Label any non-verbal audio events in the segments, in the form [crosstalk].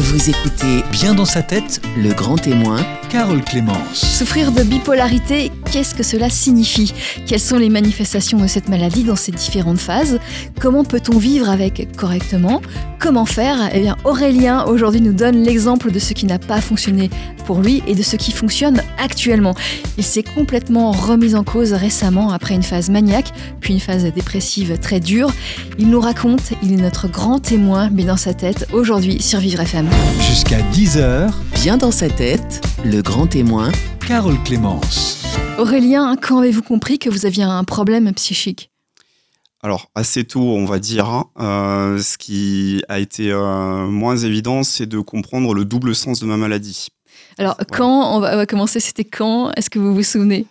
Vous écoutez Bien dans sa tête, Le Grand Témoin. Carole Clémence. Souffrir de bipolarité, qu'est-ce que cela signifie? Quelles sont les manifestations de cette maladie dans ses différentes phases? Comment peut-on vivre avec correctement? Comment faire? Eh bien, Aurélien aujourd'hui nous donne l'exemple de ce qui n'a pas fonctionné pour lui et de ce qui fonctionne actuellement. Il s'est complètement remis en cause récemment après une phase maniaque, puis une phase dépressive très dure. Il nous raconte, il est notre grand témoin, mais dans sa tête, aujourd'hui sur Vivre FM. Jusqu'à 10h, Bien dans sa tête, Le Grand Témoin. Carole Clémence. Aurélien, quand avez-vous compris que vous aviez un problème psychique? Alors, assez tôt, on va dire. hein. Euh, ce qui a été euh, moins évident, c'est de comprendre le double sens de ma maladie. Alors, quand on va, on va commencer, c'était quand? Est-ce que vous vous souvenez?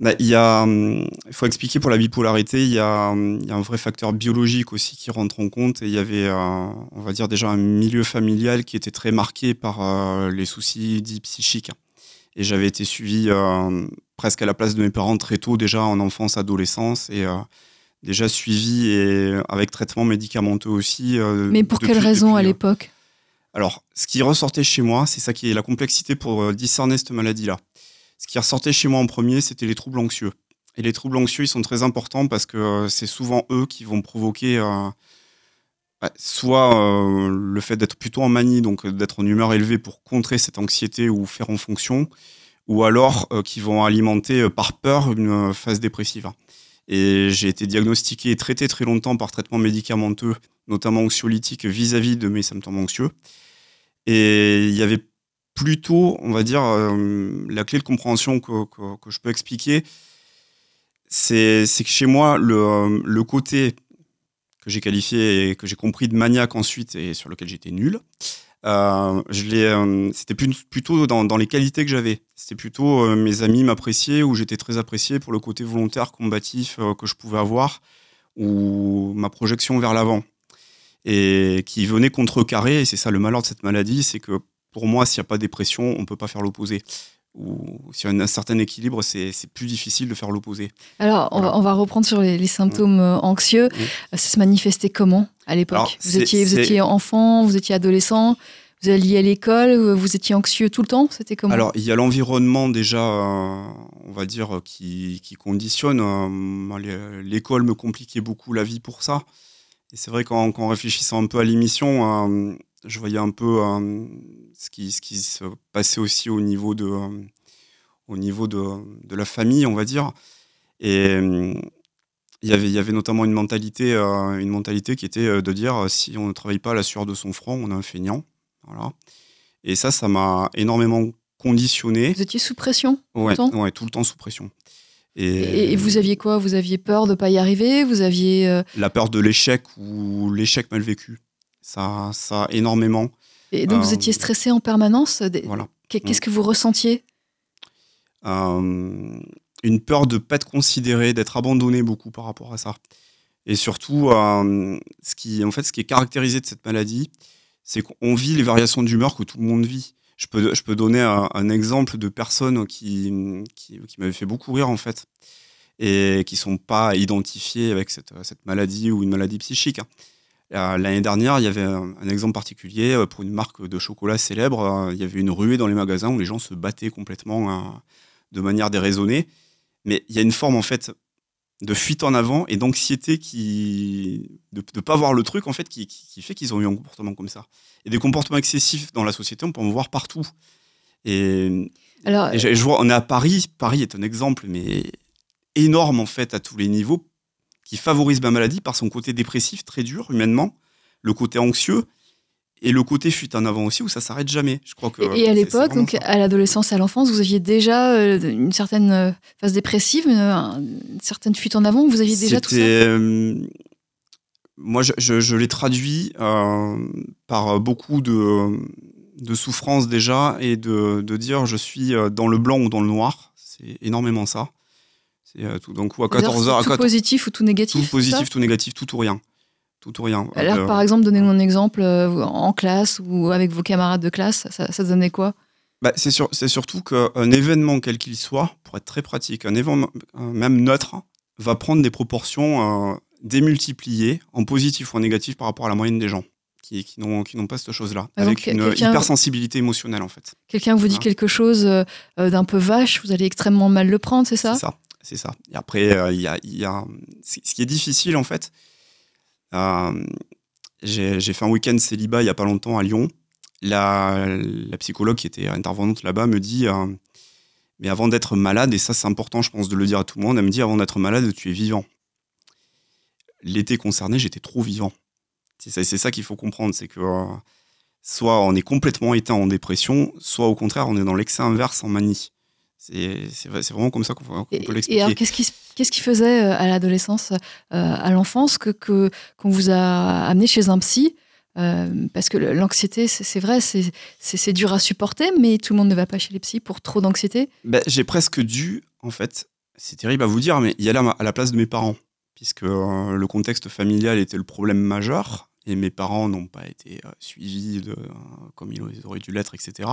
Bah, il y a, hum, il faut expliquer pour la bipolarité, il y, a, hum, il y a un vrai facteur biologique aussi qui rentre en compte. Et il y avait, on va dire déjà un milieu familial qui était très marqué par euh, les soucis dits psychiques. Et j'avais été suivi euh, presque à la place de mes parents très tôt, déjà en enfance, adolescence, et euh, déjà suivi et avec traitement médicamenteux aussi. Mais pour depuis- quelle raison à depuis, euh, l'époque? Alors, ce qui ressortait chez moi, c'est ça qui est la complexité pour discerner cette maladie-là. Ce qui ressortait chez moi en premier, c'était les troubles anxieux. Et les troubles anxieux, ils sont très importants parce que euh, c'est souvent eux qui vont provoquer euh, bah, soit euh, le fait d'être plutôt en manie, donc d'être en humeur élevée pour contrer cette anxiété ou faire en fonction, ou alors qui vont alimenter par peur une phase dépressive. Et j'ai été diagnostiqué et traité très longtemps par traitement médicamenteux, notamment anxiolytique, vis-à-vis de mes symptômes anxieux. Et il y avait plutôt, on va dire, euh, la clé de compréhension que, que- je peux expliquer, c'est que chez moi, le, euh, le côté que j'ai qualifié et que j'ai compris de maniaque ensuite et sur lequel j'étais nul, euh, euh, c'était plutôt dans, dans les qualités que j'avais. C'était plutôt euh, mes amis m'appréciaient ou j'étais très apprécié pour le côté volontaire, combatif que je pouvais avoir ou ma projection vers l'avant et qui venait contrecarrer. Et c'est ça le malheur de cette maladie, c'est que pour moi, s'il n'y a pas de dépression, on ne peut pas faire l'opposé. Ou s'il y a un certain équilibre, c'est plus difficile de faire l'opposé. Alors, on, va, Voilà. on va reprendre sur les, les symptômes euh, anxieux. Oui. Ça se manifestait comment à l'époque vous, étiez, vous c'est- étiez enfant, vous étiez adolescent, vous alliez à l'école, euh, vous étiez anxieux tout le temps C'était comment Alors, il y a l'environnement déjà, euh, on va dire, qui, qui conditionne. Euh, L'école me compliquait beaucoup la vie pour ça. Et c'est vrai qu'en réfléchissant un peu à l'émission, euh, je voyais un peu euh, ce, qui, ce qui se passait aussi au niveau de, euh, au niveau de, de la famille, on va dire. Et euh, il y avait, il y avait notamment une mentalité, une mentalité qui était de dire si on ne travaille pas à la sueur de son front, on est un feignant. Voilà. Et ça, ça m'a énormément conditionné. Vous étiez sous pression Ouais, temps? ouais, tout le temps sous pression. Et, et, et vous aviez quoi? Vous aviez peur de ne pas y arriver? Vous aviez euh, la peur de l'échec ou l'échec mal vécu, ça, ça énormément. et donc vous Euh, étiez stressé en permanence Voilà. Qu'est- Qu'est-ce que vous ressentiez? Euh, une peur de pas être considéré, d'être abandonné beaucoup par rapport à ça. Et surtout, euh, ce qui, en fait, ce qui est caractérisé de cette maladie, c'est qu'on vit les variations d'humeur que tout le monde vit. Je peux, je peux donner un, un exemple de personnes qui, qui, qui m'avaient fait beaucoup rire, en fait, et qui sont pas identifiées avec cette, cette maladie ou une maladie psychique. hein. Euh, L'année dernière, il y avait un, un exemple particulier euh, pour une marque de chocolat célèbre. euh, Il y avait une ruée dans les magasins où les gens se battaient complètement euh, de manière déraisonnée. Mais il y a une forme, en fait, de fuite en avant et d'anxiété qui de ne pas voir le truc en fait qui, qui- qui fait qu'ils ont eu un comportement comme ça et des comportements excessifs dans la société on peut en voir partout et, Alors, et je, je vois on est à Paris Paris est un exemple mais énorme en fait à tous les niveaux qui favorise ma maladie par son côté dépressif très dur humainement le côté anxieux et le côté fuite en avant aussi où ça s'arrête jamais je crois que Et, à l'époque, donc ça. à l'adolescence, à l'enfance, vous aviez déjà euh, une certaine euh, phase dépressive, une, certaine fuite en avant. Vous aviez déjà tout ça. Euh, moi, je, je- je l'ai traduit euh, par beaucoup de, de souffrance déjà et de, de dire je suis dans le blanc ou dans le noir. C'est énormément ça. C'est euh, tout d'un coup à C'est-à-dire 14 heures, à tout 14 positif ou tout négatif. tout positif, tout négatif, tout ou rien. Tout ou rien. Alors, Euh, par exemple, donnez-nous un exemple euh, en classe ou avec vos camarades de classe, ça, ça donnait quoi? Bah, c'est sur- c'est surtout qu'un événement, quel qu'il soit, pour être très pratique, un événement même neutre, va prendre des proportions euh, démultipliées en positif ou en négatif par rapport à la moyenne des gens. qui, qui n'ont qui n'ont pas cette chose-là, Ah, avec donc, une hypersensibilité émotionnelle en fait. Quelqu'un vous dit quelque chose d'un peu vache, vous allez extrêmement mal le prendre, c'est ça? C'est ça, c'est ça. Et après, euh, il y a, y a- ce qui est difficile en fait. euh, j'ai fait un week-end célibat il y a pas longtemps à Lyon. La, psychologue qui était intervenante là-bas me dit, euh, mais avant d'être malade, et ça c'est important, je pense de le dire à tout le monde, elle me dit avant d'être malade, tu es vivant. L'été concerné, j'étais trop vivant. C'est ça, qu'il faut comprendre, c'est que soit on est complètement éteint en dépression, soit au contraire on est dans l'excès inverse en manie. C'est c'est vrai- c'est vraiment comme ça qu'on Et, peut et l'expliquer. alors, qu'est-ce qui, faisait euh, à l'adolescence, euh, à l'enfance, que, qu'on vous a amené chez un psy? Euh, Parce que l'anxiété, c'est, vrai, c'est, dur à supporter, mais tout le monde ne va pas chez les psys pour trop d'anxiété. Ben, j'ai presque dû, en fait, c'est terrible à vous dire, mais y aller à, la place de mes parents, puisque euh, le contexte familial était le problème majeur, et mes parents n'ont pas été suivis de, comme ils auraient dû l'être, etc.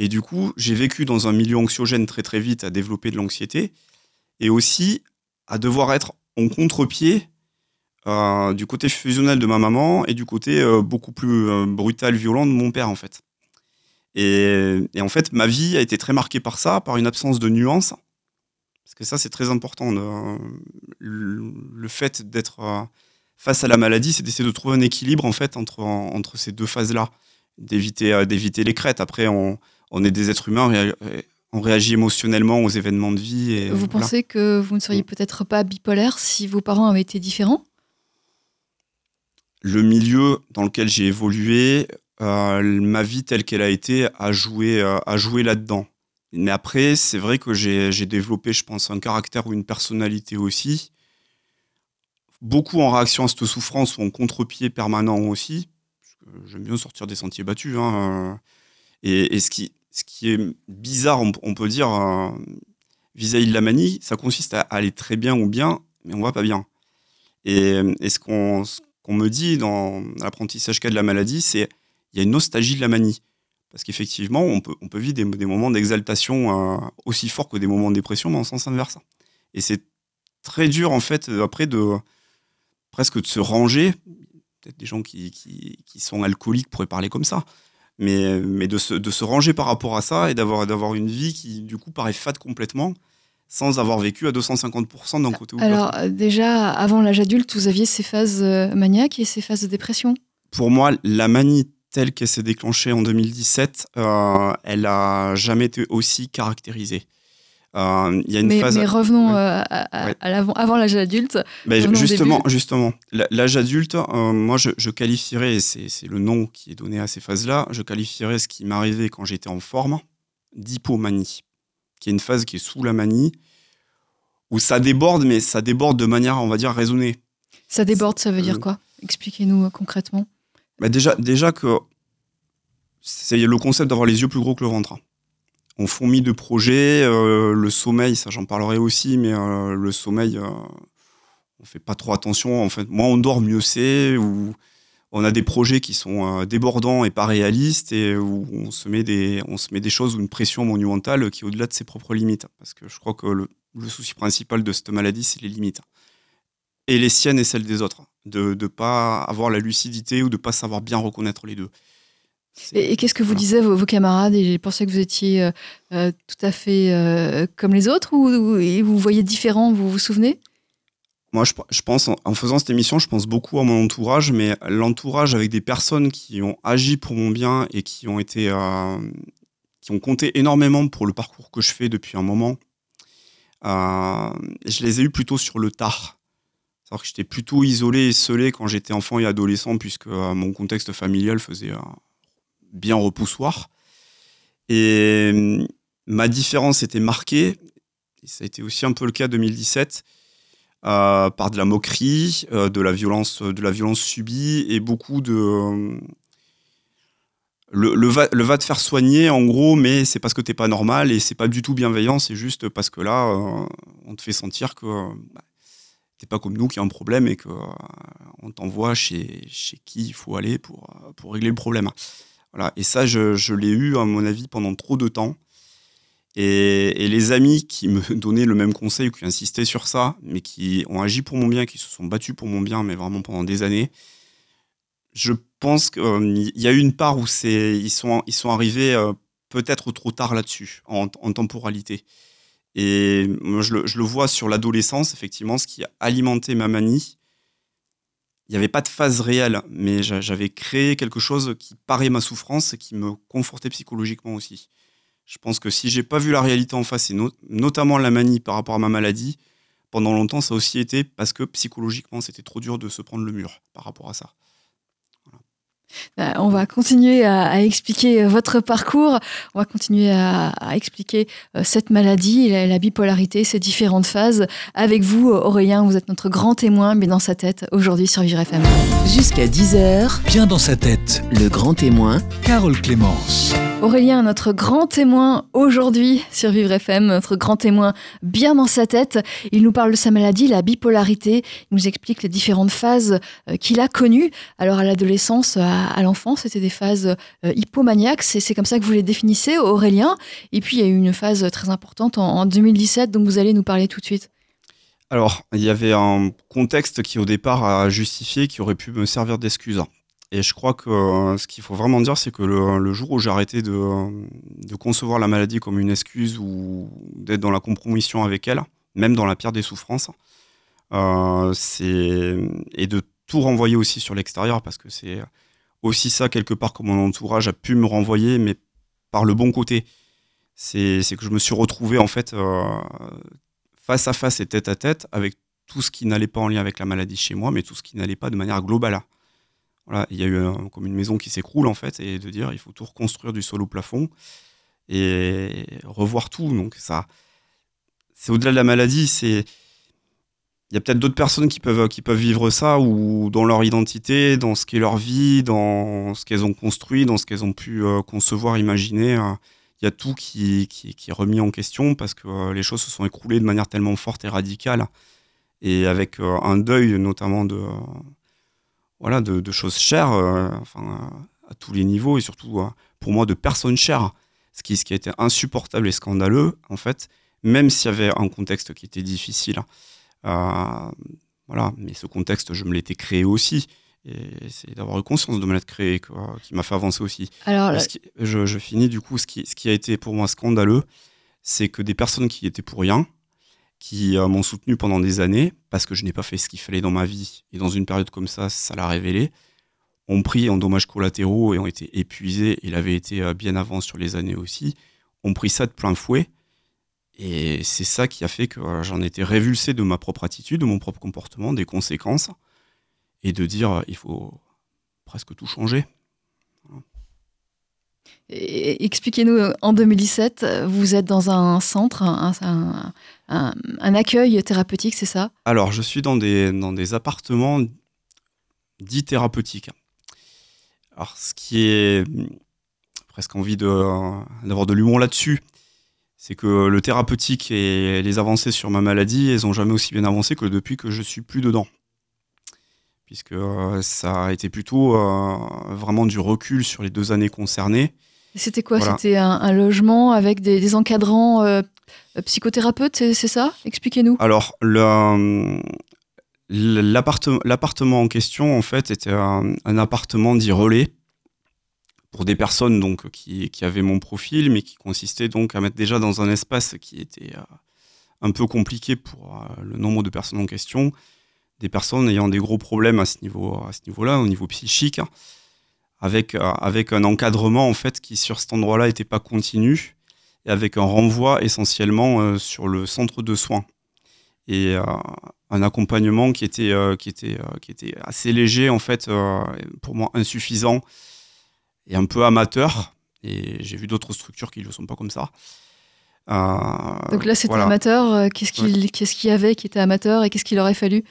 Et du coup, j'ai vécu dans un milieu anxiogène très très vite à développer de l'anxiété, et aussi à devoir être en contre-pied euh, du côté fusionnel de ma maman et du côté euh, beaucoup plus euh, brutal, violent de mon père, en fait. Et, en fait, ma vie a été très marquée par ça, par une absence de nuances. Parce que ça, c'est très important. le, fait d'être face à la maladie, c'est d'essayer de trouver un équilibre en fait entre, entre ces deux phases-là, d'éviter d'éviter les crêtes. Après, on, on est des êtres humains, on on réagit émotionnellement aux événements de vie. Et vous voilà. pensez que vous ne seriez Mm. peut-être pas bipolaire si vos parents avaient été différents? Le milieu dans lequel j'ai évolué, euh, ma vie telle qu'elle a été, a joué, euh, a joué là-dedans. Mais après, c'est vrai que j'ai développé, je pense, un caractère ou une personnalité aussi. Beaucoup en réaction à cette souffrance ou en contre-pied permanent aussi. J'aime bien sortir des sentiers battus. hein, euh. Et, et ce, qui, ce qui est bizarre, on, peut dire, euh, vis-à-vis de la manie, ça consiste à aller très bien ou bien, mais on va pas bien. Et, ce qu'on me dit dans l'apprentissage cas de la maladie, c'est il y a une nostalgie de la manie. Parce qu'effectivement, on peut, vivre des, moments d'exaltation euh, aussi forts que des moments de dépression, mais en sens inverse. Et c'est très dur, en fait, euh, après, de presque de se ranger. Peut-être des gens qui, qui sont alcooliques pourraient parler comme ça. Mais, mais de, se, de se ranger par rapport à ça et d'avoir d'avoir une vie qui, du coup, paraît fade complètement, sans avoir vécu à 250% d'un côté ou de l'autre. Alors, euh, déjà, avant l'âge adulte, vous aviez ces phases euh, maniaques et ces phases de dépression? Pour moi, la manie telle qu'elle s'est déclenchée en 2017, euh, elle a jamais été aussi caractérisée. Euh, y a une mais, phase. mais revenons Ouais. euh, à, Ouais. avant l'âge adulte. Justement, justement, l'âge adulte, euh, moi, je, je qualifierais, et c'est le nom qui est donné à ces phases-là, je qualifierais ce qui m'arrivait quand j'étais en forme d'hypomanie, qui est une phase qui est sous la manie, où ça déborde, mais ça déborde de manière, on va dire, raisonnée. Ça déborde, ça veut dire quoi? Expliquez-nous concrètement. Bah déjà, déjà que c'est le concept d'avoir les yeux plus gros que le ventre. On fourmille de projets, euh, le sommeil, ça j'en parlerai aussi, mais euh, le sommeil, euh, on fait pas trop attention. En fait, moins on dort, mieux c'est. On a des projets qui sont débordants et pas réalistes, et où on se met des, choses ou une pression monumentale qui est au-delà de ses propres limites. Parce que je crois que le, le souci principal de cette maladie, c'est les limites. Et les siennes et celles des autres. De ne pas avoir la lucidité ou de pas savoir bien reconnaître les deux. Et, et qu'est-ce que vous disaient vos, vos camarades Ils pensaient que vous étiez euh, euh, tout à fait euh, comme les autres ou, ou- et vous voyez différent, vous vous souvenez? Moi, je, je pense, en, en faisant cette émission, je pense beaucoup à mon entourage, mais l'entourage avec des personnes qui ont agi pour mon bien et qui ont été, euh, qui ont compté énormément pour le parcours que je fais depuis un moment. Je les ai eus plutôt sur le tard. C'est-à-dire que j'étais plutôt isolé et scellé quand j'étais enfant et adolescent, puisque mon contexte familial faisait bien repoussoir. Et euh, ma différence était marquée, et ça a été aussi un peu le cas 2017, euh, par de la moquerie, euh, de la violence, de la violence subie et beaucoup de euh, le, va, te faire soigner en gros, mais c'est parce que t'es pas normal et c'est pas du tout bienveillant, c'est juste parce que là euh, on te fait sentir que euh, bah, t'es pas comme nous qui a un problème et que euh, on t'envoie chez, chez qui il faut aller pour, euh, pour régler le problème. Voilà. Et ça, je, je l'ai eu, à mon avis, pendant trop de temps. Et, et les amis qui me [laughs] donnaient le même conseil ou qui insistaient sur ça, mais qui ont agi pour mon bien, qui se sont battus pour mon bien, mais vraiment pendant des années, je pense qu'il y a eu une part où ils, sont, ils sont arrivés euh, peut-être trop tard là-dessus, en, temporalité. Et je le vois sur l'adolescence, effectivement, ce qui a alimenté ma manie. Il n'y avait pas de phase réelle, mais j'avais créé quelque chose qui paraît ma souffrance et qui me confortait psychologiquement aussi. Je pense que si j'ai pas vu la réalité en face, et notamment la manie par rapport à ma maladie, pendant longtemps, ça a aussi été parce que psychologiquement, c'était trop dur de se prendre le mur par rapport à ça. Euh, on va continuer à, expliquer euh, votre parcours, on va continuer à, expliquer euh, cette maladie, la, bipolarité, ces différentes phases. Avec vous, Aurélien, vous êtes notre grand témoin, mais dans sa tête, aujourd'hui sur Vivre FM. Jusqu'à 10h, bien dans sa tête, le grand témoin, Carole Clémence. Aurélien, notre grand témoin aujourd'hui sur Vivre FM, notre grand témoin bien dans sa tête. Il nous parle de sa maladie, la bipolarité. Il nous explique les différentes phases qu'il a connues. Alors à l'adolescence, à, l'enfance, c'était des phases euh, hypomaniaques. C'est comme ça que vous les définissez, Aurélien. Et puis, il y a eu une phase très importante en, 2017, dont vous allez nous parler tout de suite. Alors, il y avait un contexte qui, au départ, a justifié, qui aurait pu me servir d'excuse. Et je crois que euh, ce qu'il faut vraiment dire, c'est que le, jour où j'ai arrêté de, concevoir la maladie comme une excuse ou d'être dans la compromission avec elle, même dans la pire des souffrances, euh, et de tout renvoyer aussi sur l'extérieur, parce que c'est aussi ça quelque part que mon entourage a pu me renvoyer, mais par le bon côté. C'est que je me suis retrouvé en fait euh, face à face et tête à tête avec tout ce qui n'allait pas en lien avec la maladie chez moi, mais tout ce qui n'allait pas de manière globale. Voilà, il y a eu comme une maison qui s'écroule en fait, et de dire il faut tout reconstruire du sol au plafond et revoir tout. Donc ça, c'est au-delà de la maladie, c'est il y a peut-être d'autres personnes qui peuvent, vivre ça, ou dans leur identité, dans ce qu'est leur vie, dans ce qu'elles ont construit, dans ce qu'elles ont pu euh, concevoir, imaginer. Euh, il y a tout qui, est remis en question parce que euh, les choses se sont écroulées de manière tellement forte et radicale, et avec un deuil notamment de, voilà, de, choses chères, à tous les niveaux, et surtout pour moi de personnes chères, ce qui, ce qui a été insupportable et scandaleux, en fait, même s'il y avait un contexte qui était difficile. Euh, voilà, mais ce contexte, je me l'étais créé aussi. Et c'est d'avoir eu conscience de me l'être créé qui m'a fait avancer aussi. Alors, je, finis du coup, ce qui, ce qui a été pour moi scandaleux, c'est que des personnes qui étaient pour rien, qui euh, m'ont soutenu pendant des années, parce que je n'ai pas fait ce qu'il fallait dans ma vie, et dans une période comme ça, ça l'a révélé, ont pris en dommages collatéraux et ont été épuisés, et l'avaient été euh, bien avant sur les années aussi, ont pris ça de plein fouet, et c'est ça qui a fait que euh, j'en étais révulsé de ma propre attitude, de mon propre comportement, des conséquences, et de dire euh, il faut presque tout changer. Expliquez-nous, euh, en 2017, vous êtes dans un centre, un, accueil thérapeutique, c'est ça? Alors, je suis dans des, dans des appartements dits thérapeutiques. Alors, ce qui est presque envie d'avoir de l'humour là-dessus, c'est que le thérapeutique et les avancées sur ma maladie, elles n'ont jamais aussi bien avancé que depuis que je suis plus dedans. Puisque euh, ça a été plutôt euh, vraiment du recul sur les deux années concernées. C'était quoi? C'était un, logement avec des, encadrants euh, psychothérapeutes, c'est ça? Expliquez-nous. Alors, l'appartement en question, en fait, était un, un appartement dit relais pour des personnes donc qui, qui, avaient mon profil, mais qui consistait donc à mettre déjà dans un espace qui était euh, un peu compliqué pour euh, le nombre de personnes en question, des personnes ayant des gros problèmes à ce niveau, à ce niveau-là, au niveau psychique, avec euh, avec un encadrement en fait qui sur cet endroit-là n'était pas continu et avec un renvoi essentiellement sur le centre de soins. Et un accompagnement qui était qui était qui était assez léger en fait pour moi insuffisant et un peu amateur. Et j'ai vu d'autres structures qui ne le sont pas comme ça. Euh, Donc là, c'était amateur. Euh, qu'est-ce qu'il y avait qui était amateur et qu'est-ce qu'il aurait fallu?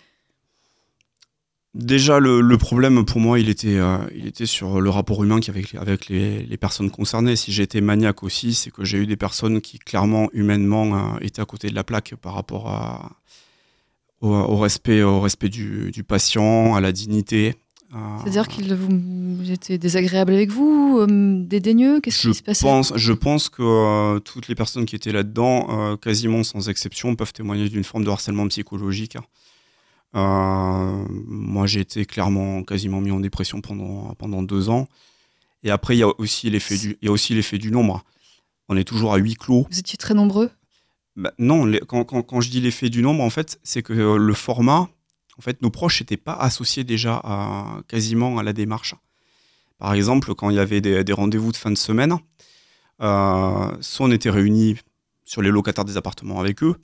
Déjà, le, problème pour moi, il était, euh, il était sur le rapport humain avec, avec les, personnes concernées. Si j'ai été maniaque aussi, c'est que j'ai eu des personnes qui, clairement, humainement, étaient à côté de la plaque par rapport à, au, respect, au respect du, du patient, à la dignité. C'est-à-dire qu'il vous était désagréable avec vous, euh, dédaigneux Qu'est-ce qui se passait pense, Je pense que euh, toutes les personnes qui étaient là-dedans, euh, quasiment sans exception, peuvent témoigner d'une forme de harcèlement psychologique. Euh, moi, j'ai été clairement quasiment mis en dépression pendant, pendant deux ans. Et après, il y a aussi l'effet du, il y a aussi l'effet du nombre. On est toujours à huis clos. Vous étiez très nombreux? Bah, non, les- quand, quand- quand je dis l'effet du nombre, en fait, c'est que le format, en fait, nos proches n'étaient pas associés déjà quasiment à la démarche. Par exemple, quand il y avait des, des rendez-vous de fin de semaine, euh, soit on était réunis sur les locataires des appartements avec eux,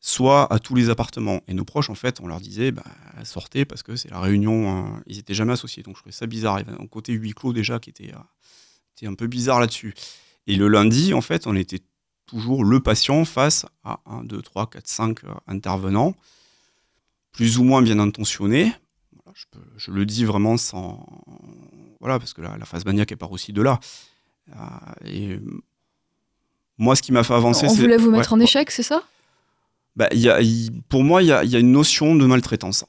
soit à tous les appartements. Et nos proches, en fait, on leur disait, bah, sortez parce que c'est la réunion, euh, ils n'étaient jamais associés. Donc je trouvais ça bizarre. Il y avait un côté huis clos déjà qui était, euh, était un peu bizarre là-dessus. Et le lundi, en fait, on était toujours le patient face à 1, 2, 3, 4, 5 intervenants, plus ou moins bien intentionnés. Voilà, je, peux- je le dis vraiment sans. Voilà, parce que la, la phase maniaque, elle part aussi de là. Euh, et euh, moi, ce qui m'a fait avancer, On voulait vous mettre ouais, en échec, c'est ça? Bah, y a- pour moi, il y a, il y a une notion de maltraitance,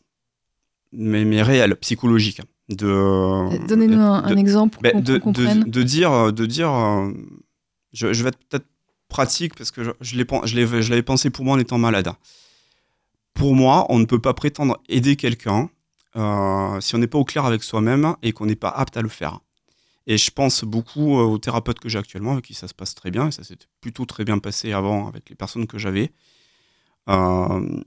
mais, mais réelle, psychologique. De, Euh, Donnez-nous un, exemple pour qu'on de, comprenne. de, de dire, de dire euh, je, je vais être peut-être pratique parce que je, je l'avais pensé pour moi en étant malade. Pour moi, on ne peut pas prétendre aider quelqu'un euh, si on n'est pas au clair avec soi-même et qu'on n'est pas apte à le faire. Et je pense beaucoup euh, aux thérapeutes que j'ai actuellement, avec qui ça se passe très bien, et ça s'est plutôt très bien passé avant avec les personnes que j'avais. Euh,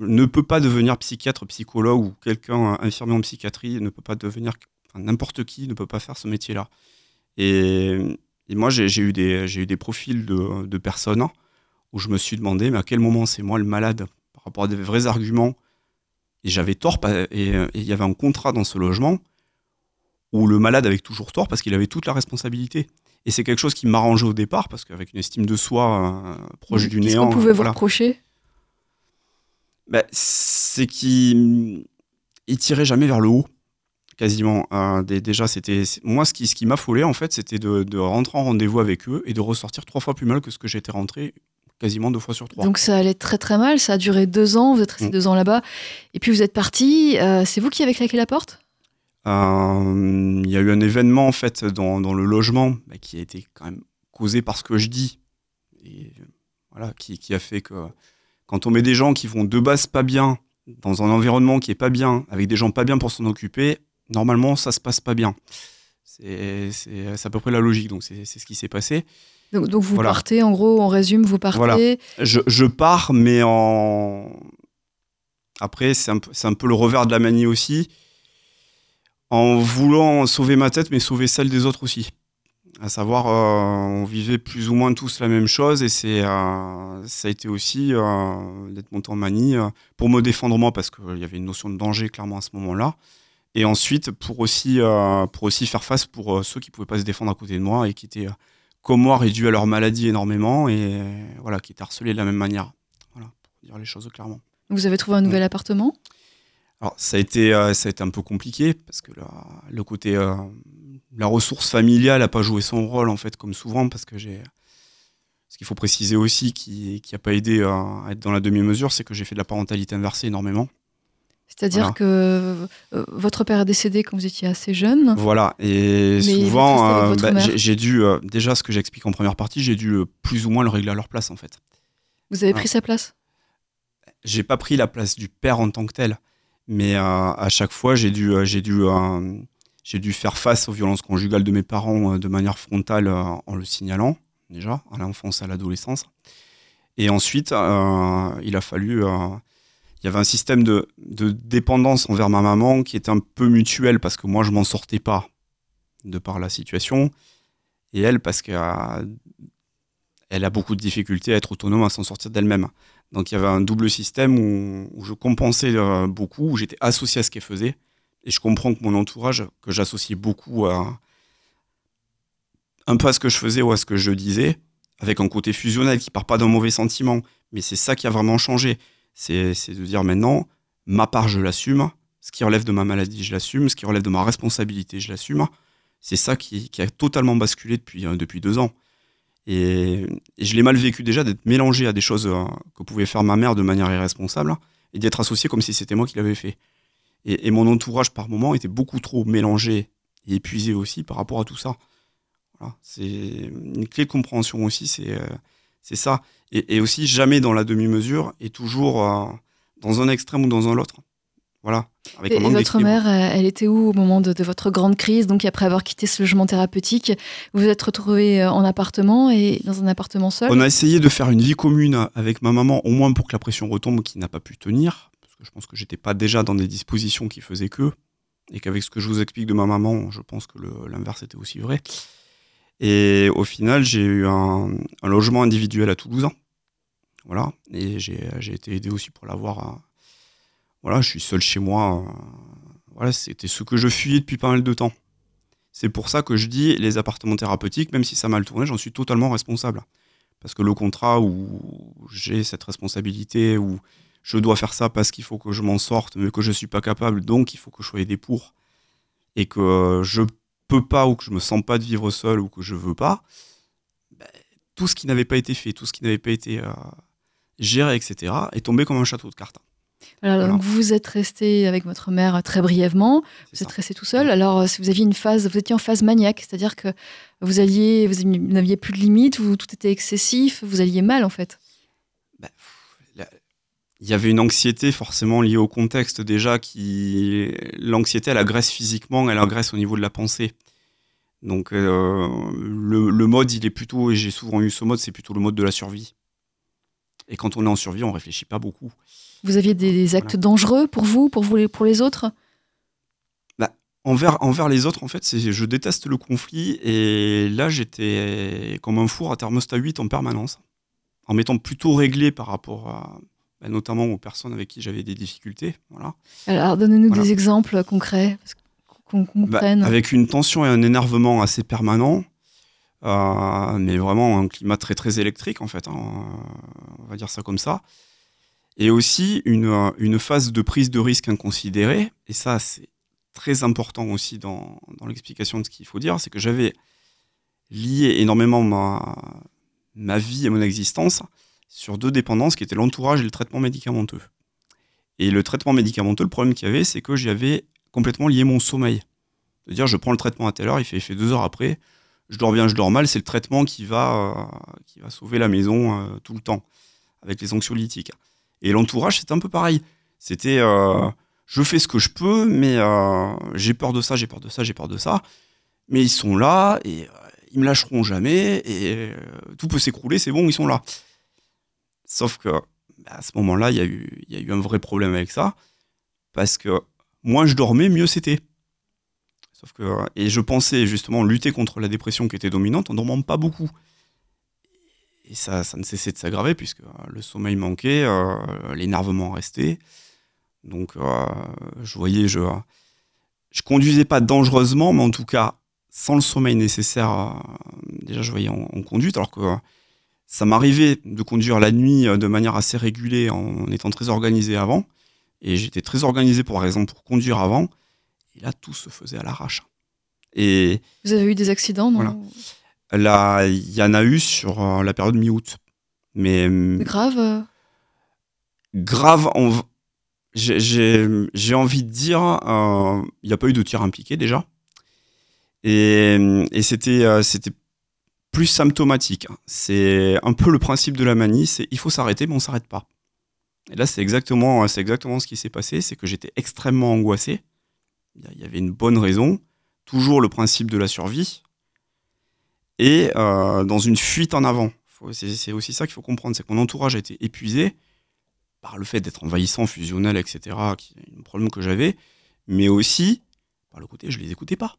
ne peut pas devenir psychiatre, psychologue ou quelqu'un infirmier en psychiatrie, ne peut pas devenir n'importe qui ne peut pas faire ce métier-là. Et, moi, j'ai eu, des- profils de, de personnes où je me suis demandé, mais à quel moment c'est moi le malade? Rapport à des vrais arguments Et j'avais tort, pa- et il y avait un contrat dans ce logement où le malade avait toujours tort parce qu'il avait toute la responsabilité. Et c'est quelque chose qui m'arrangeait au départ parce qu'avec une estime de soi euh, proche du Qu'est-ce néant. qu'on pouvait vous reprocher? Ben, c'est qu'il il tirait jamais vers le haut, quasiment. Euh, dé- déjà, c'était moi ce qui, ce qui m'affolait en fait, c'était de, de rentrer en rendez-vous avec eux et de ressortir trois fois plus mal que ce que j'étais rentré, quasiment deux fois sur trois. Donc ça allait très très mal, ça a duré deux ans, vous êtes resté Mm. deux ans là-bas, et puis vous êtes parti. euh, c'est vous qui avez claqué la porte? Euh, Il y a eu un événement en fait dans, dans le logement bah, qui a été quand même causé par ce que je dis. Et voilà qui, qui a fait que quand on met des gens qui vont de base pas bien dans un environnement qui est pas bien avec des gens pas bien pour s'en occuper normalement ça se passe pas bien. C'est à peu près la logique. Donc c'est ce qui s'est passé donc, donc vous Voilà. partez, en gros, on résume, vous partez. Voilà. je, je pars mais en après c'est un, peu- c'est un peu le revers de la manie aussi en voulant sauver ma tête mais sauver celle des autres aussi à savoir euh, on vivait plus ou moins tous la même chose et c'est euh, ça a été aussi euh, d'être monté en manie euh, pour me défendre moi parce qu'il y avait une notion de danger clairement à ce moment-là et ensuite pour aussi euh, pour aussi faire face pour euh, ceux qui pouvaient pas se défendre à côté de moi et qui étaient euh, comme moi réduits à leur maladie énormément et voilà qui étaient harcelés de la même manière voilà pour dire les choses clairement Vous avez trouvé un nouvel appartement? Alors, ça a été, euh, ça a été un peu compliqué parce que la- le côté, euh, la ressource familiale n'a pas joué son rôle en fait, comme souvent, parce que j'ai. Ce qu'il faut préciser aussi, qui n'a pas aidé euh, à être dans la demi-mesure, c'est que j'ai fait de la parentalité inversée énormément. C'est-à-dire Voilà. que euh, votre père est décédé quand vous étiez assez jeune. Voilà, et souvent, euh, bah, j'ai dû, euh, déjà ce que j'explique en première partie, j'ai dû plus ou moins le régler à leur place en fait. Vous avez Ouais. pris sa place? J'ai pas pris la place du père en tant que tel, mais à chaque fois j'ai dû, j'ai dû, j'ai dû faire face aux violences conjugales de mes parents de manière frontale en le signalant déjà à l'enfance, à l'adolescence, et ensuite il a fallu, il y avait un système de, dépendance envers ma maman qui était un peu mutuel parce que moi je m'en sortais pas de par la situation, et elle parce qu'elle elle a beaucoup de difficultés à être autonome, à s'en sortir d'elle-même. Donc il y avait un double système où, où je compensais euh, beaucoup, où j'étais associé à ce qu'elle faisait. Et je comprends que mon entourage, que j'associais beaucoup à un peu à ce que je faisais ou à ce que je disais, avec un côté fusionnel qui part pas d'un mauvais sentiment. Mais c'est ça qui a vraiment changé. C'est de dire maintenant, ma part, je l'assume. Ce qui relève de ma maladie, je l'assume. Ce qui relève de ma responsabilité, je l'assume. C'est ça qui, qui a totalement basculé depuis, euh, depuis deux ans. Et, je l'ai mal vécu déjà d'être mélangé à des choses euh, que pouvait faire ma mère de manière irresponsable et d'être associé comme si c'était moi qui l'avais fait. Et, mon entourage, par moment, était beaucoup trop mélangé et épuisé aussi par rapport à tout ça. C'est une clé de compréhension aussi, c'est euh, c'est ça. Et, et aussi, jamais dans la demi-mesure et toujours euh, dans un extrême ou dans un autre. Voilà. Avec Et, votre mère, euh, elle était où au moment de, de votre grande crise Donc après avoir quitté ce logement thérapeutique, vous vous êtes retrouvé euh, en appartement et dans un appartement seul? On a essayé de faire une vie commune avec ma maman, au moins pour que la pression retombe, qui n'a pas pu tenir. Parce que je pense que j'étais pas déjà dans des dispositions qui faisaient que. Et qu'avec ce que je vous explique de ma maman, je pense que l'inverse était aussi vrai. Et au final, j'ai eu un, logement individuel à Toulouse. Voilà. Et j'ai été aidé aussi pour l'avoir. Voilà, je suis seul chez moi. Voilà, c'était ce que je fuyais depuis pas mal de temps. C'est pour ça que je dis les appartements thérapeutiques, même si ça a mal tourné, j'en suis totalement responsable. Parce que le contrat où j'ai cette responsabilité, où je dois faire ça parce qu'il faut que je m'en sorte, mais que je suis pas capable, donc il faut que je sois aidé pour, et que je peux pas ou que je me sens pas de vivre seul ou que je veux pas, ben, tout ce qui n'avait pas été fait, tout ce qui n'avait pas été euh, géré, etc., est tombé comme un château de cartes. Voilà, Voilà. Donc vous êtes resté avec votre mère très brièvement, vous êtes resté tout seul. Alors euh, si vous aviez une phase, vous étiez en phase maniaque, c'est-à-dire que vous alliez, vous n'aviez plus de limites, vous, tout était excessif, vous alliez mal en fait. La- Il y avait une anxiété forcément liée au contexte déjà qui l'anxiété elle agresse physiquement, elle agresse au niveau de la pensée. Donc euh, le, le mode il est plutôt et j'ai souvent eu ce mode c'est plutôt le mode de la survie. Et quand on est en survie on réfléchit pas beaucoup. Vous aviez des, des actes dangereux pour vous, pour vous, les- pour les autres? Envers, envers les autres en fait je déteste le conflit et là j'étais comme un four à thermostat 8 en permanence en m'étant plutôt réglé par rapport à ben, notamment aux personnes avec qui j'avais des difficultés. Voilà. Alors donnez-nous Voilà. des exemples concrets, qu'on Bah, comprenne. avec une tension et un énervement assez permanent, euh, mais vraiment un climat très très électrique en fait, hein, on va dire ça comme ça. Et aussi une, euh, une phase de prise de risque inconsidérée, et ça c'est très important aussi dans, dans l'explication de ce qu'il faut dire, c'est que j'avais lié énormément ma, ma vie et mon existence sur deux dépendances qui étaient l'entourage et le traitement médicamenteux. Et le traitement médicamenteux, le problème qu'il y avait, c'est que j'y avais complètement lié mon sommeil. C'est-à-dire, je prends le traitement à telle heure, il fait deux heures après, je dors bien, je dors mal, c'est le traitement qui va, euh, qui va sauver la maison euh, tout le temps, avec les anxiolytiques. Et l'entourage, c'est un peu pareil. C'était, euh, je fais ce que je peux, mais j'ai peur de ça, j'ai peur de ça, j'ai peur de ça. Mais ils sont là, et ils me lâcheront jamais, et tout peut s'écrouler, c'est bon, ils sont là. Sauf que, bah, à ce moment-là, il y, a eu- un vrai problème avec ça, parce que moins je dormais, mieux c'était. Sauf que, et je pensais justement lutter contre la dépression qui était dominante en dormant pas beaucoup. Et ça, ça ne cessait de s'aggraver puisque euh, le sommeil manquait, euh, l'énervement restait. Donc, euh, je voyais, je, je conduisais pas dangereusement, mais en tout cas, sans le sommeil nécessaire, déjà je voyais en, en conduite, alors que ça m'arrivait de conduire la nuit euh, de manière assez régulée en étant très organisé avant. Et j'étais très organisé, par exemple, pour conduire avant. Et là, tout se faisait à l'arrache. Et Vous avez eu des accidents, non? Voilà. là, il y en a eu sur euh, la période mi-août. Mais hum, Grave euh, grave, v- j'ai- envie de dire, euh, il n'y a pas eu de tir impliqué déjà. Et, et c'était euh, c'était plus symptomatique. C'est un peu le principe de la manie, c'est il faut s'arrêter, mais on s'arrête pas. Et là, c'est exactement, c'est exactement ce qui s'est passé, c'est que j'étais extrêmement angoissé. Il y avait une bonne raison, toujours le principe de la survie, et euh, dans une fuite en avant. C'est aussi ça qu'il faut comprendre, c'est que mon entourage a été épuisé par le fait d'être envahissant, fusionnel, etc., qui est un problème que j'avais, mais aussi par le côté je les écoutais pas.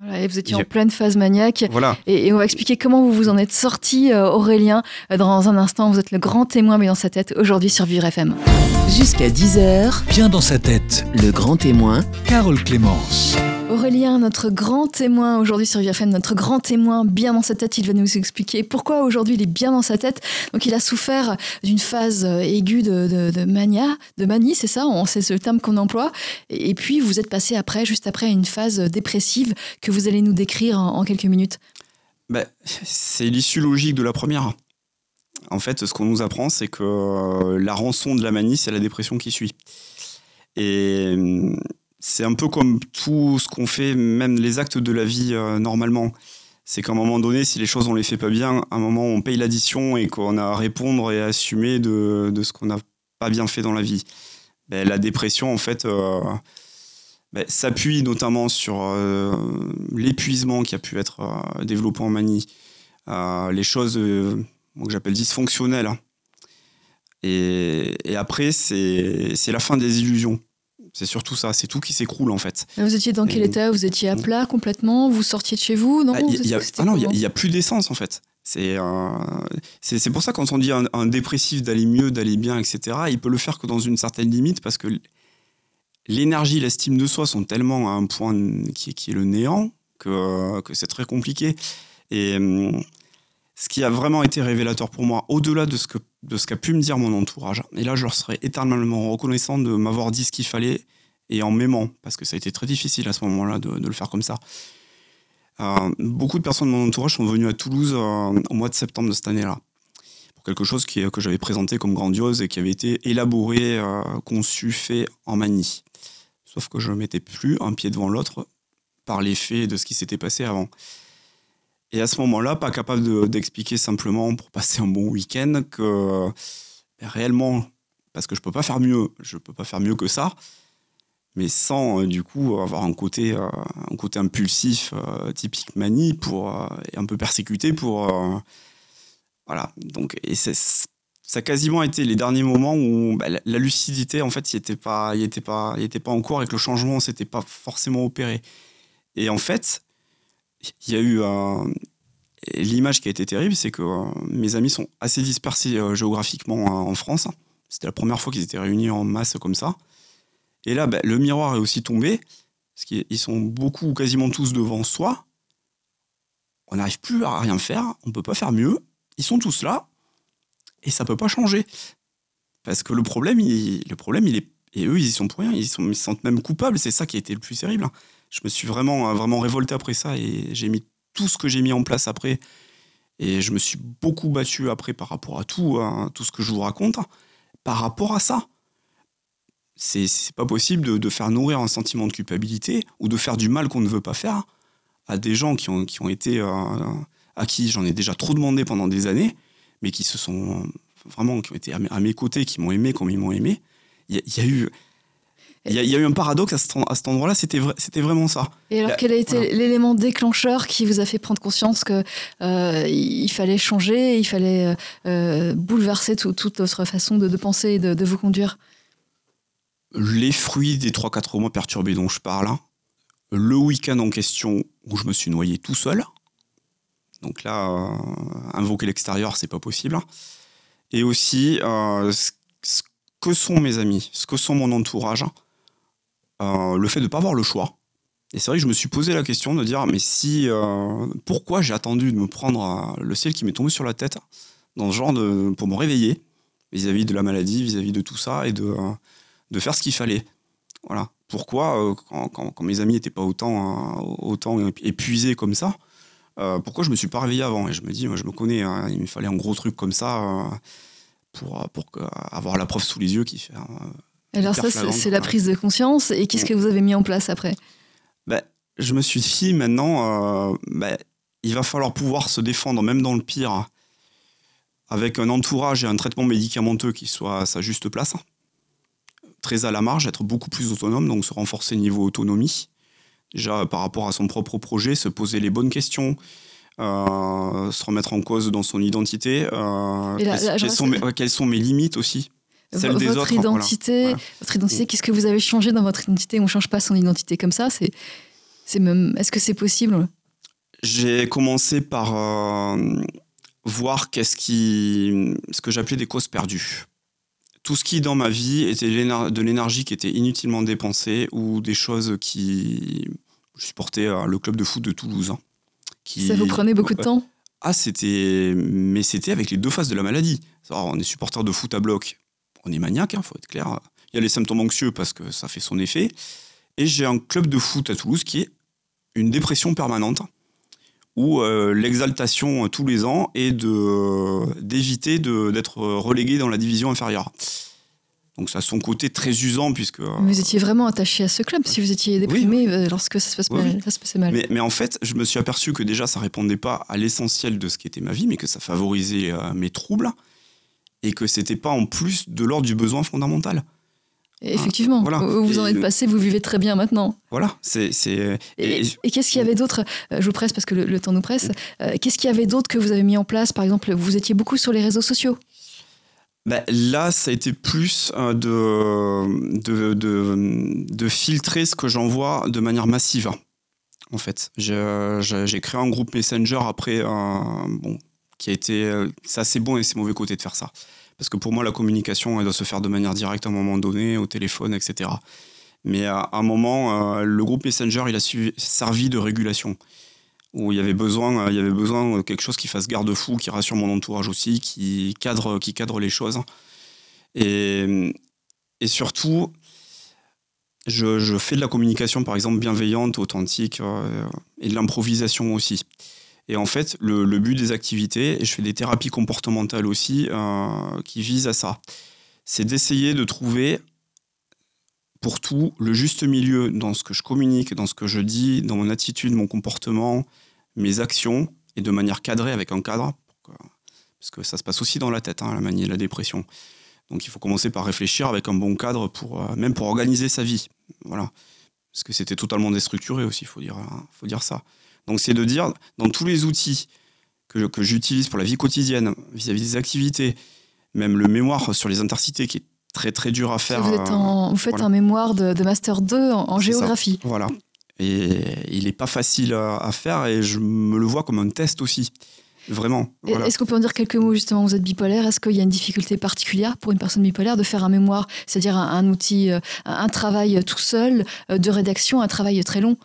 Voilà, et vous étiez en pleine phase maniaque. Voilà. Et, et on va expliquer comment vous vous en êtes sorti, euh, Aurélien. Euh, Dans un instant, vous êtes le grand témoin, mais dans sa tête, aujourd'hui sur Vivre FM. Jusqu'à 10h, Bien dans sa tête, le grand témoin, Carole Clémence. Aurélien, notre grand témoin aujourd'hui sur VFM, notre grand témoin bien dans sa tête, il va nous expliquer pourquoi aujourd'hui il est bien dans sa tête. Donc il a souffert d'une phase euh, aiguë de, mania, de manie, c'est ça, c'est le terme qu'on emploie. Et, puis vous êtes passé après, juste après, à une phase dépressive que vous allez nous décrire en, quelques minutes. Ben, c'est l'issue logique de la première. En fait, ce qu'on nous apprend, c'est que euh, la rançon de la manie, c'est la dépression qui suit. Et hum, c'est un peu comme tout ce qu'on fait, même les actes de la vie euh, normalement. C'est qu'à un moment donné, si les choses on les fait pas bien, à un moment on paye l'addition et qu'on a à répondre et à assumer de, ce qu'on n'a pas bien fait dans la vie. ben, la dépression, en fait, euh, ben, s'appuie notamment sur euh, l'épuisement qui a pu être développé en manie, les choses que j'appelle dysfonctionnelles. Et, après, c'est la fin des illusions. C'est surtout ça, c'est tout qui s'écroule en fait. Vous étiez dans quel Et- état? Vous étiez à plat complètement? Vous sortiez de chez vous? Non Ah, il y a- il y a- C'était ah non, il y a- plus d'essence en fait. C'est euh, pour ça quand on dit un, un dépressif d'aller mieux, d'aller bien, etc., il peut le faire que dans une certaine limite parce que l'énergie, l'estime de soi sont tellement à un point qui, est- qui est le néant que, que c'est très compliqué. Et hum, ce qui a vraiment été révélateur pour moi, au-delà de ce que de ce qu'a pu me dire mon entourage, et là je leur serais éternellement reconnaissant de m'avoir dit ce qu'il fallait et en m'aimant, parce que ça a été très difficile à ce moment-là de, le faire comme ça. Euh, beaucoup de personnes de mon entourage sont venues à Toulouse euh, au mois de septembre de cette année-là. Pour quelque chose que j'avais présenté comme grandiose et qui avait été élaboré, euh, conçu, fait en manie. Sauf que je ne mettais plus un pied devant l'autre par l'effet de ce qui s'était passé avant. Et à ce moment-là, pas capable de- d'expliquer simplement pour passer un bon week-end que ben, réellement, parce que je peux pas faire mieux, je peux pas faire mieux que ça, mais sans euh, du coup avoir un côté, euh, un côté impulsif euh, typique manie pour euh, et un peu persécuté pour euh, voilà. Donc et ça a quasiment été les derniers moments où bah, la, lucidité en fait il était pas il était pas pas en cours et que le changement s'était pas forcément opéré. Et en fait il y a eu l'image qui a été terrible c'est que euh, mes amis sont assez dispersés euh, géographiquement euh, en France c'était la première fois qu'ils étaient réunis en masse comme ça et là, ben, le miroir est aussi tombé, parce qu'ils sont beaucoup, quasiment tous devant soi. On n'arrive plus à rien faire, on ne peut pas faire mieux. Ils sont tous là, et ça ne peut pas changer. Parce que le problème, il, le problème, est. Et eux, ils y sont pour rien, ils, sont, ils se sentent même coupables, c'est ça qui a été le plus terrible. Je me suis vraiment, vraiment révolté après ça, et j'ai mis tout ce que j'ai mis en place après. Et je me suis beaucoup battu après par rapport à tout, hein, tout ce que je vous raconte, par rapport à ça c'est pas possible de, faire nourrir un sentiment de culpabilité ou de faire du mal qu'on ne veut pas faire à des gens qui ont, qui ont été euh, à qui j'en ai déjà trop demandé pendant des années, mais qui se sont euh, vraiment qui ont été à mes, côtés, qui m'ont aimé comme ils m'ont aimé. Il y a eu il y, a- il y a eu un paradoxe à cet, endroit-là, c'était vrai- c'était vraiment ça. Et alors, Là, quel a été voilà. l'élément déclencheur qui vous a fait prendre conscience que euh, il fallait changer, il fallait euh, euh, bouleverser tout- toute votre façon de, de penser et de, de vous conduire? Les fruits des 3-4 mois perturbés dont je parle, hein, le week-end en question où je me suis noyé tout seul. Donc là, euh, invoquer l'extérieur, c'est pas possible. Et aussi, euh, ce, ce que sont mes amis, ce que sont mon entourage, euh, le fait de ne pas avoir le choix. Et c'est vrai que je me suis posé la question de dire, mais si, euh, pourquoi j'ai attendu de me prendre euh, le ciel qui m'est tombé sur la tête dans ce genre de, pour me réveiller vis-à-vis de la maladie, vis-à-vis de tout ça et de, de faire ce qu'il fallait? Voilà. Pourquoi, quand, quand- quand mes amis n'étaient pas autant, autant épuisés comme ça, pourquoi je me suis pas réveillé avant? Et je me dis, moi, je me connais, hein, il me fallait un gros truc comme ça pour, pour avoir la preuve sous les yeux qui fait. euh, Alors ça, c'est la prise de conscience. Et qu'est-ce que vous avez mis en place après? Ben, je me suis dit maintenant, euh, ben, il va falloir pouvoir se défendre, même dans le pire, avec un entourage et un traitement médicamenteux qui soit à sa juste place. Très à la marge, être beaucoup plus autonome, donc se renforcer niveau autonomie. Déjà par rapport à son propre projet, se poser les bonnes questions, euh, se remettre en cause dans son identité. euh, là- là, sont mes, quelles sont mes limites aussi Des Votre autres, identité, Voilà. votre identité. Qu'est-ce que vous avez changé dans votre identité? On ne change pas son identité comme ça. C'est, c'est même. Est-ce que c'est possible? J'ai commencé par euh, voir qu'est-ce qui, ce que j'appelais des causes perdues. Tout ce qui dans ma vie était de l'énergie qui était inutilement dépensée ou des choses qui. Je supportais euh, le club de foot de Toulouse. hein, qui- Ça vous prenait beaucoup de temps? Ah, c'était. Mais c'était avec les deux faces de la maladie. Alors, on est supporter de foot à bloc, on est maniaque, il faut être clair. Il y a les symptômes anxieux parce que ça fait son effet. Et j'ai un club de foot à Toulouse qui est une dépression permanente, où euh, l'exaltation euh, tous les ans est de, d'éviter de, d'être relégué dans la division inférieure. Donc ça a son côté très usant puisque... euh, Vous étiez vraiment attaché à ce club si vous étiez déprimé euh, lorsque ça se, passe Oui, mal- oui. ça se passait mal. Mais, mais en fait, je me suis aperçu que déjà, ça répondait pas à l'essentiel de ce qui était ma vie, mais que ça favorisait euh, mes troubles, et que c'était pas en plus de l'ordre du besoin fondamental. Effectivement, Voilà. vous vous en êtes passé, vous vivez très bien maintenant. Voilà, c'est. c'est- Et, et- et qu'est-ce qu'il y avait d'autre Euh, Je vous presse parce que le, le temps nous presse. Euh, qu'est-ce qu'il y avait d'autre que vous avez mis en place? Par exemple, vous étiez beaucoup sur les réseaux sociaux. Bah, là, ça a été plus euh, de, de, de, de filtrer ce que j'envoie de manière massive. En fait, j'ai créé un groupe Messenger après, euh, bon, qui a été. euh, C'est bon et c'est mauvais côté de faire ça. Parce que pour moi, la communication, elle doit se faire de manière directe à un moment donné, au téléphone, etc. Mais à un moment, euh, le groupe Messenger, il a servi de régulation. Où il y avait besoin, euh, il y avait besoin de quelque chose qui fasse garde-fou, qui rassure mon entourage aussi, qui cadre, qui cadre les choses. Et, et surtout, je, fais de la communication, par exemple, bienveillante, authentique, et de l'improvisation aussi. Et en fait, le, but des activités, et je fais des thérapies comportementales aussi, euh, qui visent à ça, c'est d'essayer de trouver pour tout le juste milieu dans ce que je communique, dans ce que je dis, dans mon attitude, mon comportement, mes actions, et de manière cadrée avec un cadre, parce que ça se passe aussi dans la tête, hein, la manie la dépression. Donc il faut commencer par réfléchir avec un bon cadre, pour, euh, même pour organiser sa vie. Voilà. Parce que c'était totalement déstructuré aussi, il faut dire, hein, faut dire ça. Donc c'est de dire, dans tous les outils que, que j'utilise pour la vie quotidienne, vis-à-vis des activités, même le mémoire sur les intercités qui est très très dur à faire. vous, êtes euh, vous faites voilà. un mémoire de, de Master 2 en, en C'est ça. géographie. Voilà. Et il n'est pas facile à, à faire et je me le vois comme un test aussi. Vraiment. Voilà. Est-ce qu'on peut en dire quelques mots justement Vous êtes bipolaire. Est-ce qu'il y a une difficulté particulière pour une personne bipolaire de faire un mémoire, c'est-à-dire un, un outil, euh, un, un travail tout seul euh, de rédaction, un travail très long?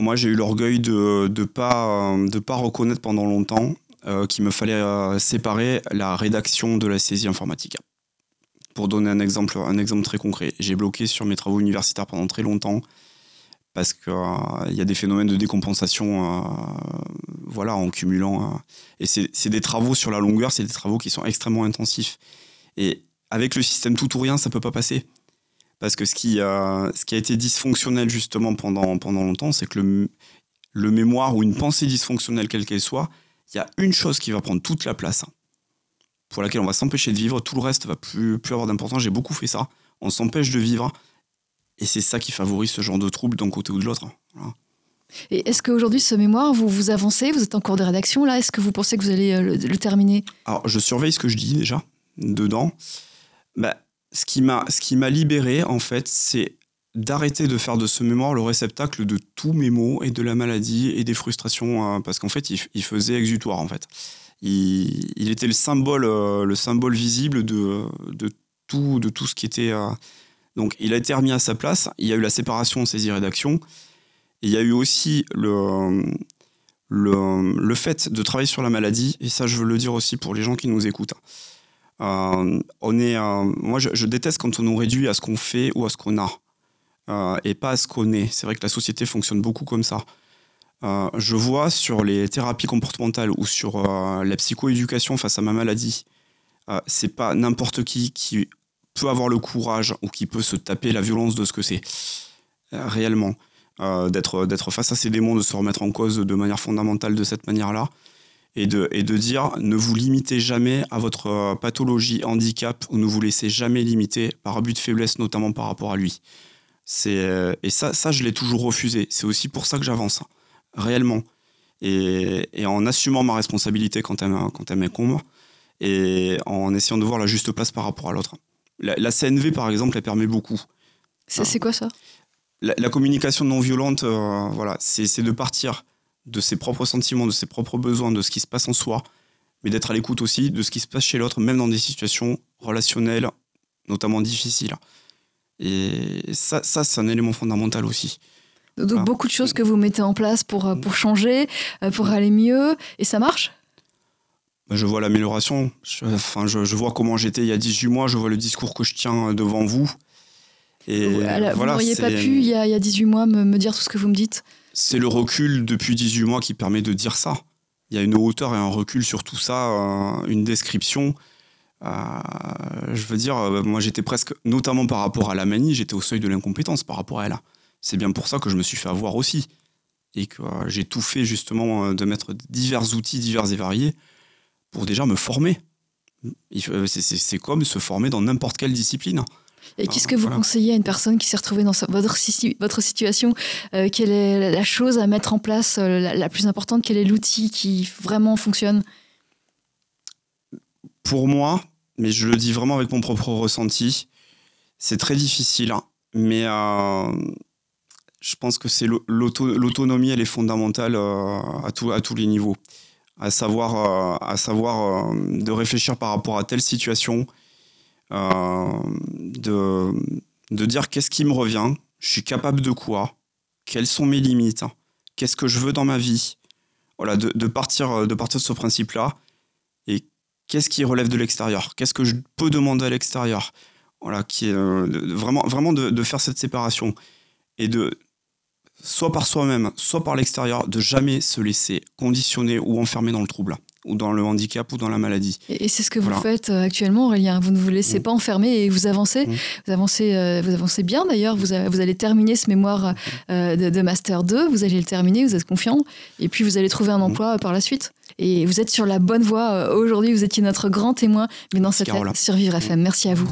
Moi, j'ai eu l'orgueil de ne pas, euh, de pas reconnaître pendant longtemps euh, qu'il me fallait euh, séparer la rédaction de la saisie informatique. Pour donner un exemple, un exemple très concret, j'ai bloqué sur mes travaux universitaires pendant très longtemps parce qu'il y a des phénomènes de décompensation euh, voilà, en cumulant. euh, et c'est des travaux sur la longueur, c'est des travaux qui sont extrêmement intensifs. Et avec le système tout ou rien, ça peut pas passer. Parce que ce qui, euh, ce qui a été dysfonctionnel justement pendant, pendant longtemps, c'est que le, le mémoire ou une pensée dysfonctionnelle, quelle qu'elle soit, il y a une chose qui va prendre toute la place, pour laquelle on va s'empêcher de vivre, tout le reste va plus, plus avoir d'importance. J'ai beaucoup fait ça. On s'empêche de vivre. Et c'est ça qui favorise ce genre de trouble d'un côté ou de l'autre. Voilà. Et est-ce qu'aujourd'hui, ce mémoire, vous, vous avancez Vous êtes en cours de rédaction là? Est-ce que vous pensez que vous allez euh, le, le terminer? Alors, je surveille ce que je dis déjà, dedans. Bah, ce qui m'a ce qui m'a libéré, en fait, c'est d'arrêter de faire de ce mémoire le réceptacle de tous mes maux et de la maladie et des frustrations, euh, parce qu'en fait, il, faisait exutoire, en fait. Il, il était le symbole, euh, le symbole visible de, de, tout, de tout ce qui était... euh, Donc, il a été remis à sa place. Il y a eu la séparation saisie-rédaction. Et il y a eu aussi le, le, le fait de travailler sur la maladie, et ça je veux le dire aussi pour les gens qui nous écoutent. Euh, on est, euh, moi je, déteste quand on nous réduit à ce qu'on fait ou à ce qu'on a, euh, et pas à ce qu'on est. C'est vrai que la société fonctionne beaucoup comme ça. Je vois sur les thérapies comportementales ou sur la psychoéducation face à ma maladie, c'est pas n'importe qui qui peut avoir le courage ou qui peut se taper la violence de ce que c'est réellement euh, d'être d'être face à ces démons, de se remettre en cause de manière fondamentale de cette manière-là, et de, et de dire ne vous limitez jamais à votre euh, pathologie, handicap, ou ne vous laissez jamais limiter par abus de faiblesse, notamment par rapport à lui. C'est euh, et ça, ça je l'ai toujours refusé. C'est aussi pour ça que j'avance réellement et, et en assumant ma responsabilité quand elle, quand elle m'incombe et en essayant de voir la juste place par rapport à l'autre. La, la CNV par exemple, elle permet beaucoup C'est Ah. c'est quoi ça? La, la communication non violente, euh, voilà, c'est c'est de partir de ses propres sentiments, de ses propres besoins, de ce qui se passe en soi, mais d'être à l'écoute aussi de ce qui se passe chez l'autre, même dans des situations relationnelles, notamment difficiles. Et ça, ça c'est un élément fondamental aussi. Donc beaucoup de choses que vous mettez en place pour, euh, pour changer, euh, pour aller mieux, et ça marche? Bah, Je vois l'amélioration, je, enfin, je, je vois comment j'étais il y a 18 mois, je vois le discours que je tiens devant vous. Et Voilà, voilà, Vous n'auriez pas pu, il y, a, il y a 18 mois, me, me dire tout ce que vous me dites? C'est le recul depuis 18 mois qui permet de dire ça. Il y a une hauteur et un recul sur tout ça, une description. Euh, je veux dire, euh, moi j'étais presque, notamment par rapport à la manie, j'étais au seuil de l'incompétence par rapport à elle. C'est bien pour ça que je me suis fait avoir aussi. Et que euh, j'ai tout fait justement de mettre divers outils divers et variés pour déjà me former. C'est comme se former dans n'importe quelle discipline. Et qu'est-ce que vous Voilà. conseillez à une personne qui s'est retrouvée dans votre, votre situation Euh, Quelle est la chose à mettre en place, euh, la, la plus importante Quel est l'outil qui vraiment fonctionne? Pour moi, mais je le dis vraiment avec mon propre ressenti, c'est très difficile, hein, mais euh, je pense que c'est l'au- l'auto- l'autonomie, elle est fondamentale euh, à, tout- à tous les niveaux. À savoir, à savoir de réfléchir par rapport à telle situation, de, de dire qu'est-ce qui me revient, je suis capable de quoi, quelles sont mes limites, qu'est-ce que je veux dans ma vie? Voilà, de, partir, euh, de partir de ce principe-là. Et qu'est-ce qui relève de l'extérieur, qu'est-ce que je peux demander à l'extérieur? Voilà, qui est euh, vraiment, vraiment de, de faire cette séparation. Et de soit par soi-même, soit par l'extérieur, de jamais se laisser conditionner ou enfermer dans le trouble, ou dans le handicap, ou dans la maladie. Et, c'est ce que vous Voilà. faites euh, actuellement, Aurélien. Vous ne vous laissez Mm. pas enfermer et vous avancez. Mm. Vous avancez, euh, vous avancez bien d'ailleurs. Vous, a- vous allez terminer ce mémoire euh, de, de Master 2. Vous allez le terminer, vous êtes confiant. Et puis vous allez trouver un Mm. emploi par la suite. Et vous êtes sur la bonne voie. Aujourd'hui, vous étiez notre grand témoin. Mais dans cette Carola. Survivre FM. Merci à vous.